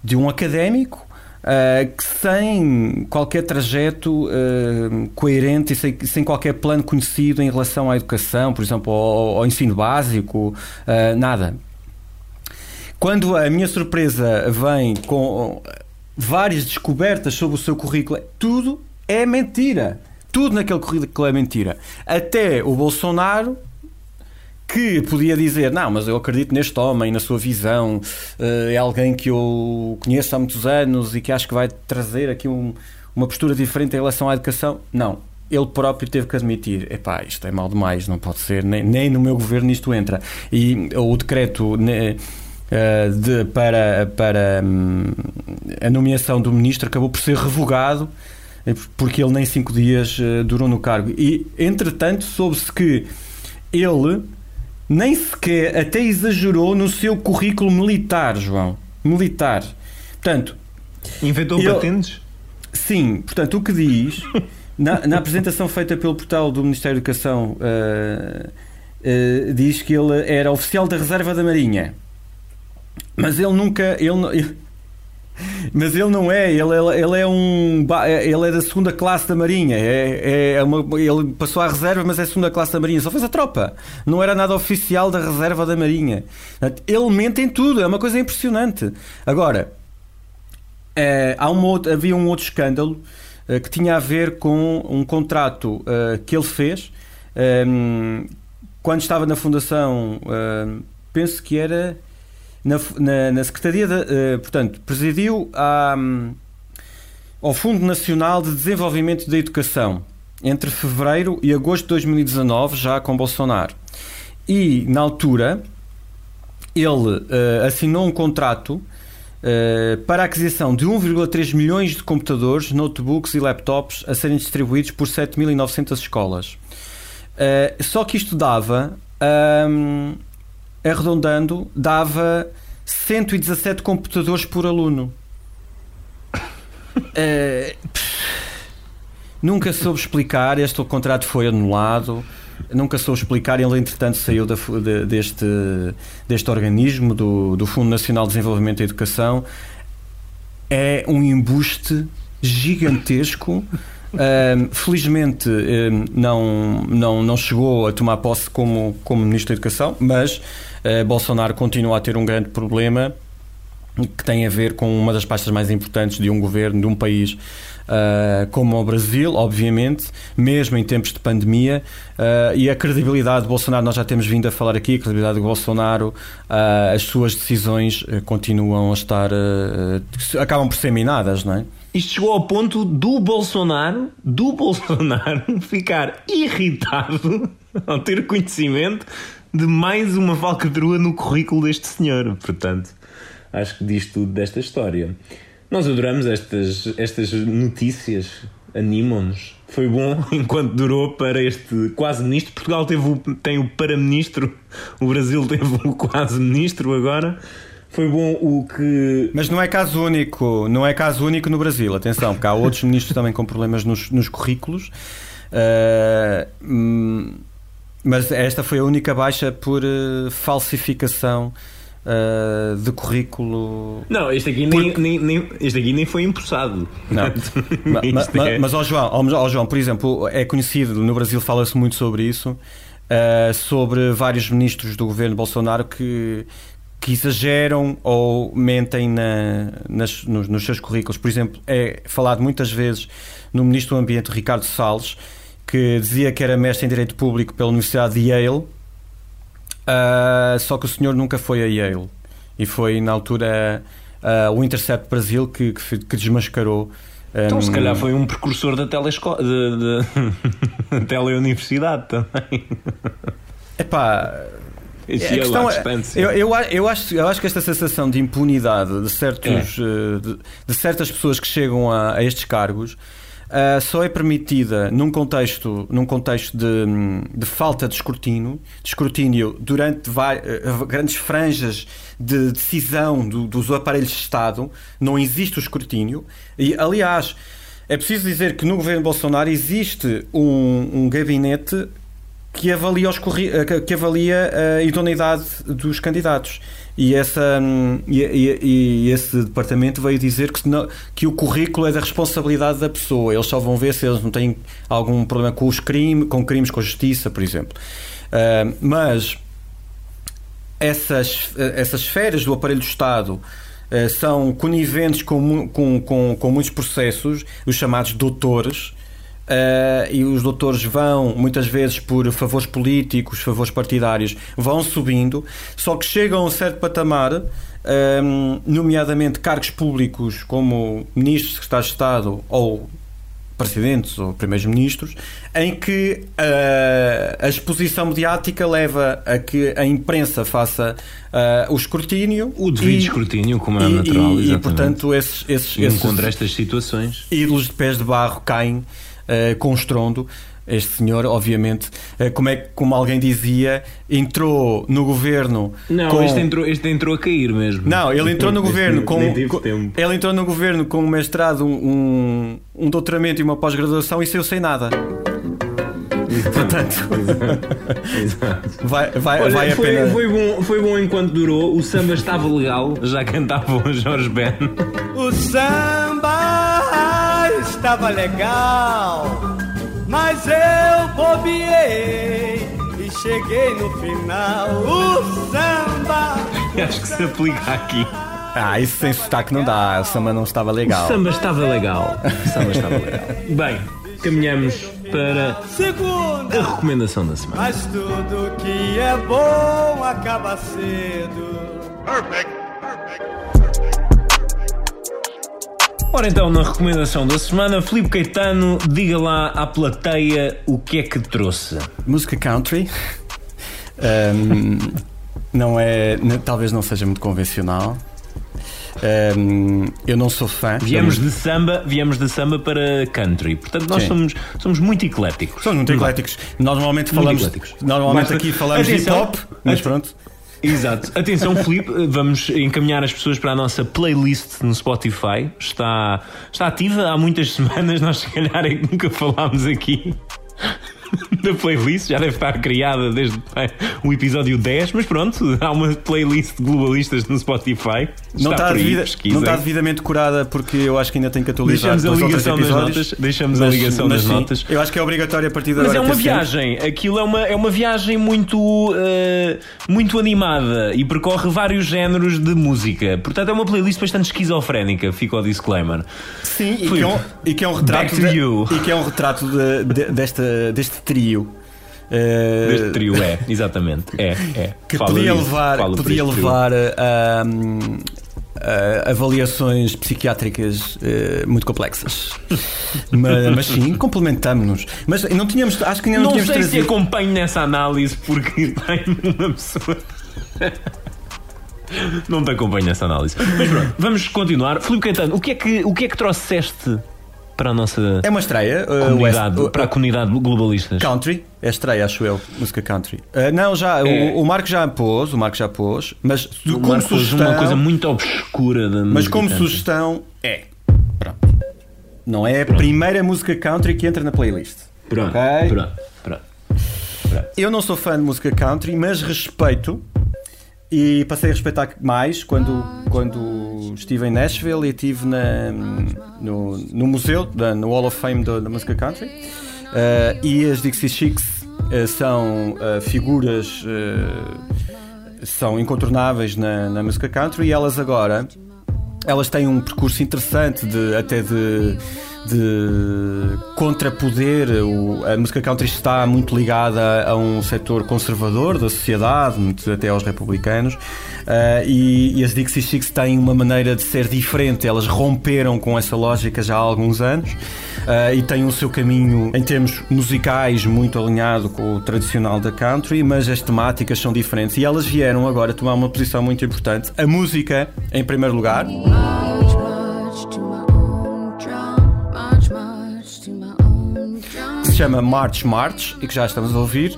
de um académico ah, que sem qualquer trajeto ah, coerente e sem, sem qualquer plano conhecido em relação à educação, por exemplo, ao, ao ensino básico, ah, nada. Quando a minha surpresa vem com várias descobertas sobre o seu currículo, tudo é mentira. Tudo naquele currículo é mentira. Até o Bolsonaro, que podia dizer: Não, mas eu acredito neste homem, na sua visão, eh, é alguém que eu conheço há muitos anos e que acho que vai trazer aqui um- uma postura diferente em relação à educação. Não. Ele próprio teve que admitir: epá, isto é mal demais, não pode ser, nem, nem no meu governo isto entra. E o decreto. né, eh, de- para, para hum, a nomeação do ministro acabou por ser revogado eh, porque ele nem cinco dias eh, durou no cargo. E, entretanto, soube-se que ele nem sequer até exagerou no seu currículo militar, João. Militar. Portanto. Inventou ele- patentes? Sim, portanto, o que diz na, na apresentação feita pelo portal do Ministério da Educação eh, eh, diz que ele era oficial da Reserva da Marinha. Mas ele nunca. Ele- mas ele não é, ele, ele, ele é um. ba- Ele é da segunda classe da Marinha. É, é uma, ele passou à reserva, mas é segunda classe da Marinha. Só fez a tropa. Não era nada oficial da reserva da Marinha. Ele mente em tudo, é uma coisa impressionante. Agora, eh, há uma outra- havia um outro escândalo eh, que tinha a ver com um contrato eh, que ele fez ehm, quando estava na Fundação, ehm, penso que era na, na- na Secretaria, de, eh, portanto, presidiu à, hum, ao Fundo Nacional de Desenvolvimento da Educação entre fevereiro e agosto de 2019, já com Bolsonaro. E, na altura, ele eh, assinou um contrato eh, para a aquisição de 1,3 milhões de computadores, notebooks e laptops a serem distribuídos por 7.900 escolas. Eh, só que isto dava, ahm, arredondando, dava 117 computadores por aluno. Pff, nunca soube explicar, este contrato foi anulado. nunca soube explicar. Ele, entretanto, saiu da de- deste, deste organismo, do, do Fundo Nacional de Desenvolvimento e Educação. É um embuste gigantesco. Ahm, felizmente ahm, não, não, não chegou a tomar posse como, como Ministro da Educação, mas ah, Bolsonaro continua a ter um grande problema que tem a ver com uma das pastas mais importantes de um governo, de um país ah, como o Brasil, obviamente, mesmo em tempos de pandemia, ah, e a credibilidade de Bolsonaro, nós já temos vindo a falar aqui, a credibilidade de Bolsonaro, ah, as suas decisões continuam a estar, acabam por ser minadas, não é? Isto chegou ao ponto do Bolsonaro, do Bolsonaro, ficar irritado ao ter conhecimento de mais uma falcatrua no currículo deste senhor. Portanto, acho que diz tudo desta história. Nós adoramos estas, estas notícias, animam-nos. Foi bom enquanto durou para este quase ministro. Portugal teve o, tem o para-ministro, o Brasil teve o quase ministro agora. Foi bom o que. Mas não é caso único, não é caso único no Brasil, atenção, porque há outros ministros também com problemas nos, nos currículos. Hum, mas esta foi a única baixa por eh, falsificação ah, de currículo. Não, este aqui nem, nem, nem- este aqui nem foi empossado. Não. Ma- ma- Isto ma- é- Mas, ó João, ó, ó João, por exemplo, é conhecido, no Brasil fala-se muito sobre isso, ah, sobre vários ministros do governo Bolsonaro que, que exageram ou mentem na- nas- nos, nos seus currículos. Por exemplo, é falado muitas vezes no ministro do Ambiente, Ricardo Salles, que dizia que era mestre em Direito Público pela Universidade de Yale, ah, só que o senhor nunca foi a Yale. E foi, na altura, ah, o Intercept Brasil que, que, que desmascarou. Então, se hum, calhar foi um precursor da telesco... de... da teleuniversidade também. Epá, a ia questão é- eu, eu, eu acho, eu acho que esta sensação de impunidade de, certos, eh, de, de certas pessoas que chegam a, a estes cargos ah, só é permitida num contexto, num contexto de, de falta de escrutínio, de escrutínio durante eh, grandes franjas de decisão do- dos aparelhos de Estado, não existe o escrutínio. E, aliás, é preciso dizer que no governo Bolsonaro existe um, um gabinete que avalia, os eh, que- avalia a idoneidade dos candidatos. E, essa, hum, e, e- e esse departamento veio dizer que, que o currículo é da responsabilidade da pessoa. Eles só vão ver se eles não têm algum problema com os crimes, com crimes com a justiça, por exemplo. Ah, mas essas, eh, essas esferas do aparelho do Estado eh, são coniventes com, com, com, com muitos processos, os chamados doutores, eh, e os doutores vão, muitas vezes por favores políticos, favores partidários, vão subindo, só que chegam a um certo patamar, eh, nomeadamente cargos públicos como ministros, secretários de Estado ou presidentes ou primeiros-ministros, em que eh, a exposição mediática leva a que a imprensa faça eh, o escrutínio. O devido e- escrutínio, como é e- natural, E, e, exatamente. portanto, esses, esses, E esses encontra estas situações. ídolos de pés de barro caem eh, com estrondo. Este senhor, obviamente, eh, como, é, que- como alguém dizia, entrou no governo. Não, com... este, entrou, este entrou a cair mesmo. Não, ele entrou no Este governo com, ele entrou no governo com um mestrado, um, um doutoramento e uma pós-graduação e saiu sem nada. Portanto, vai, vai, Olha, vai a foi, pena. foi bom, foi bom enquanto durou. O samba estava legal, já cantava o Jorge Ben. O samba estava legal, mas eu bobiei e cheguei no final. O samba. Acho que se aplica aqui. Ah, isso sem sotaque não dá. O samba não estava legal. O samba estava legal. O samba estava legal. Bem, caminhamos para Segunda. a recomendação da semana. Mas tudo que é bom acaba cedo. Perfect. Ora então, na recomendação da semana, Filipe Caetano, diga lá à plateia o que é que trouxe. Música country. Ahm, não é. Talvez não seja muito convencional. Ahm, eu não sou fã. Viemos de samba, viemos de samba para country. Portanto, nós Sim. somos, somos muito ecléticos. Somos muito ecléticos. Nós normalmente falamos. ecléticos. Normalmente aqui falamos de hip hop, mas pronto. Exato. Atenção, Filipe, vamos encaminhar as pessoas para a nossa playlist no Spotify. Está, está ativa há muitas semanas, nós se calhar é nunca falámos aqui. da playlist, já deve estar criada desde bem, o episódio 10, mas pronto, há uma playlist de globalistas no Spotify. Não está, aí, devida- não está devidamente curada porque eu acho que ainda tenho que atualizar Deixamos a ligação nas episódios. notas, deixamos a Mas- ligação mas nas sim, notas. Eu acho que é obrigatório a partir de Mas agora. é uma ter sempre- viagem, aquilo é uma, é uma viagem muito, eh, muito animada e percorre vários géneros de música. Portanto, é uma playlist bastante esquizofrénica, fica o disclaimer. Sim, e que, é um, e que é um retrato back to de- you. e que é um retrato de- de- desta, deste trio. Eh, Deste trio, é, exatamente. É, é. que Fala podia levar, fala podia levar a, a- a avaliações psiquiátricas eh, muito complexas. mas, mas sim, complementamos-nos. Mas não tínhamos, acho que ainda não, Não tínhamos sei se trazido. acompanho nessa análise porque tem uma pessoa. Não te acompanho nessa análise. Mas pronto, vamos continuar. Filipe Caetano, o que é que, o que, é que trouxeste para a nossa É uma estreia. eh, comunidade, West- para a comunidade globalistas? Country, é estreia, acho eu, música country. Eh, não, já, É. o, o Marco já pôs, o Marco já pôs, mas O como Marco sugestão, uma coisa muito obscura da mas como country. sugestão é, pronto. Não é a primeira música country que entra na playlist. Pronto, Ok? pronto, pronto. Eu não sou fã de música country, mas respeito e passei a respeitar mais quando, quando estive em Nashville e estive na, no, no museu, no Hall of Fame da, música country. Eh, e as Dixie Chicks eh, são eh, figuras, são incontornáveis na, na música country e elas agora elas têm um percurso interessante de até de, de contrapoder o- a música country está muito ligada a um setor conservador da sociedade até aos republicanos ah, e, e as Dixie Chicks têm uma maneira de ser diferente. Elas romperam com essa lógica já há alguns anos ah, e têm o seu caminho em termos musicais muito alinhado com o tradicional da country mas as temáticas são diferentes. E elas vieram agora tomar uma posição muito importante. A música em primeiro lugar. Se chama March March e que já estamos a ouvir,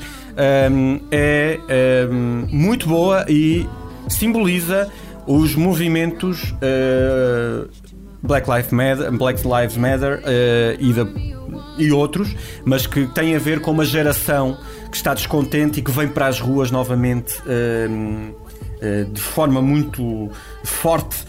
um, é um, muito boa e simboliza os movimentos uh, Black Lives Matter, Black Lives Matter uh, e, e outros, mas que têm a ver com uma geração que está descontente e que vem para as ruas novamente uh, de forma muito forte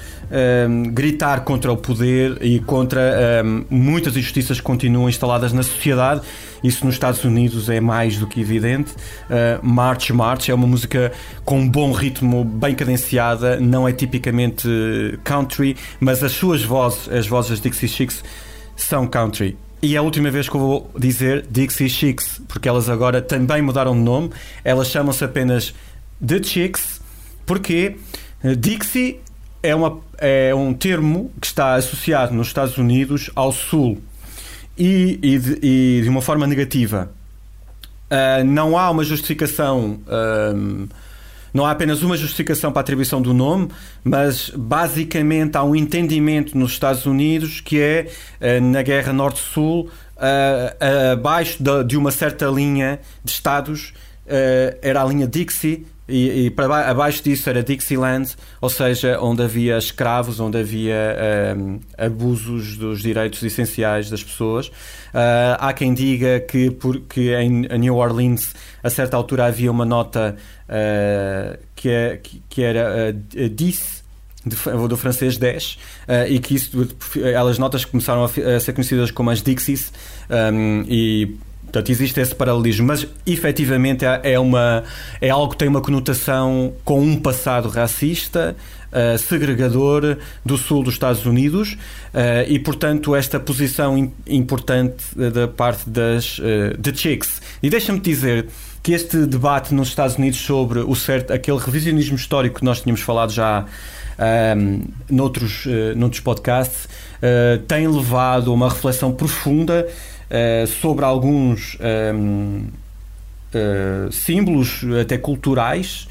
um, gritar contra o poder e contra um, muitas injustiças que continuam instaladas na sociedade. Isso nos Estados Unidos é mais do que evidente. Uh, March March é uma música com um bom ritmo, bem cadenciada, não é tipicamente uh, country, mas as suas vozes, as vozes das Dixie Chicks, são country. E é a última vez que eu vou dizer Dixie Chicks, porque elas agora também mudaram de nome. Elas chamam-se apenas The Chicks, porque eh, Dixie é, uma, é um termo que está associado nos Estados Unidos ao Sul e, e, de, e de uma forma negativa. Ah, não há uma justificação. ahm, não há apenas uma justificação para a atribuição do nome, mas basicamente há um entendimento nos Estados Unidos que é ah, na Guerra Norte-Sul, ah, ah, abaixo da- de uma certa linha de Estados, ah, era a linha Dixie. E, e para ba- abaixo disso era Dixieland, ou seja, onde havia escravos, onde havia ahm, abusos dos direitos essenciais das pessoas. Ah, há quem diga que porque em New Orleans a certa altura havia uma nota ah, que, é, que, que era 10 de fr- do francês 10 ah, e que isso, elas notas começaram a, a ser conhecidas como as Dixies um, e portanto existe esse paralelismo mas efetivamente é, uma, é algo que tem uma conotação com um passado racista ah, segregador do sul dos Estados Unidos ah, e portanto esta posição im- importante ah, da parte das ah, The Chicks. E deixa-me dizer que este debate nos Estados Unidos sobre o certo, aquele revisionismo histórico que nós tínhamos falado já um, noutros, uh, noutros podcasts, uh, tem levado a uma reflexão profunda uh, sobre alguns um, uh, símbolos até culturais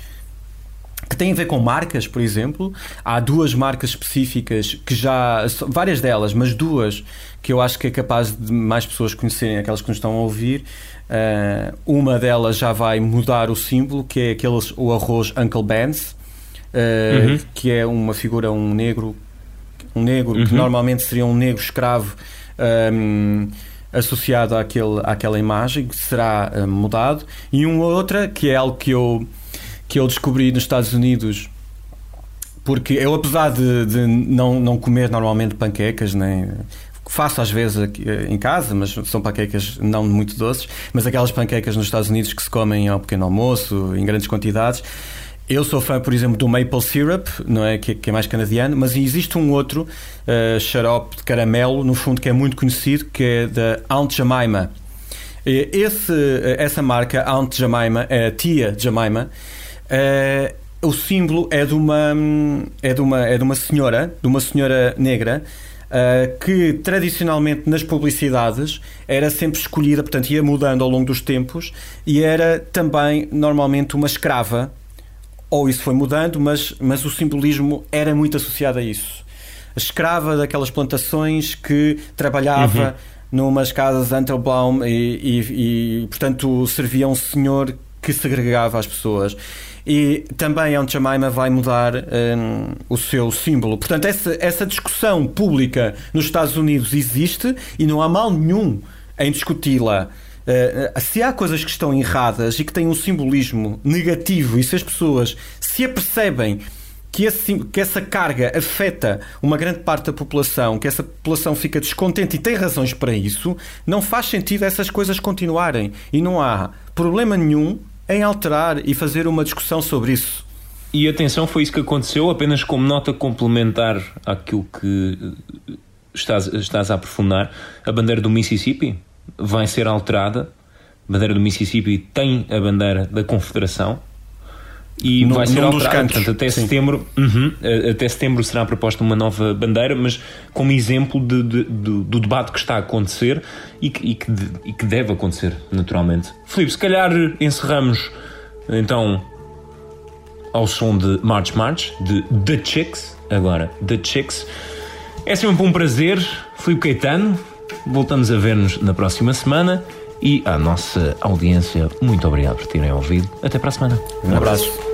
que têm a ver com marcas, por exemplo. Há duas marcas específicas que já. várias delas, mas duas que eu acho que é capaz de mais pessoas conhecerem, aquelas que nos estão a ouvir. Uh, uma delas já vai mudar o símbolo, que é aqueles, o arroz Uncle Ben's, uh, Uhum. que é uma figura, um negro, um negro que Uhum. normalmente seria um negro escravo. um, associado àquele, àquela imagem que será uh, mudado e uma outra que é algo que eu que eu descobri nos Estados Unidos porque eu apesar de, de não, não comer normalmente panquecas nem faço às vezes aqui, eh, em casa, mas são panquecas não muito doces, mas aquelas panquecas nos Estados Unidos que se comem ao pequeno almoço, em grandes quantidades. Eu sou fã, por exemplo, do maple syrup, não é que, que é mais canadiano, mas existe um outro uh, xarope de caramelo, no fundo, que é muito conhecido, que é da Aunt Jemima. Esse, essa marca, Aunt Jemima, é a tia Jemima, uh, o símbolo é de uma é de uma é de uma senhora, de uma senhora negra uh, que tradicionalmente nas publicidades era sempre escolhida, portanto ia mudando ao longo dos tempos e era também normalmente uma escrava. Ou isso foi mudando, mas, mas o simbolismo era muito associado a isso. A escrava daquelas plantações que trabalhava uhum. numas casas Antelbaum e, e, e, portanto, servia um senhor que segregava as pessoas e também Aunt Jemima vai mudar um, o seu símbolo. Portanto, essa, essa discussão pública nos Estados Unidos existe e não há mal nenhum em discuti-la. Uh, se há coisas que estão erradas e que têm um simbolismo negativo e se as pessoas se apercebem que, esse, que essa carga afeta uma grande parte da população, que essa população fica descontente e tem razões para isso, não faz sentido essas coisas continuarem. E não há problema nenhum em alterar e fazer uma discussão sobre isso. E atenção, foi isso que aconteceu, apenas como nota complementar àquilo que eh, estás, estás a aprofundar. A bandeira do Mississippi vai ser alterada. A bandeira do Mississippi tem a bandeira da Confederação, e no, vai ser alterada. Portanto, até setembro, uhum, até setembro será proposta uma nova bandeira, mas como exemplo de, de, de, do debate que está a acontecer e que, e, que e que, deve acontecer, naturalmente. Filipe, se calhar encerramos então ao som de March March, de The Chicks, agora, The Chicks. É sempre um prazer, Filipe Caetano. Voltamos a ver-nos na próxima semana. E à nossa audiência, muito obrigado por terem ouvido. Até para a semana. Um abraço.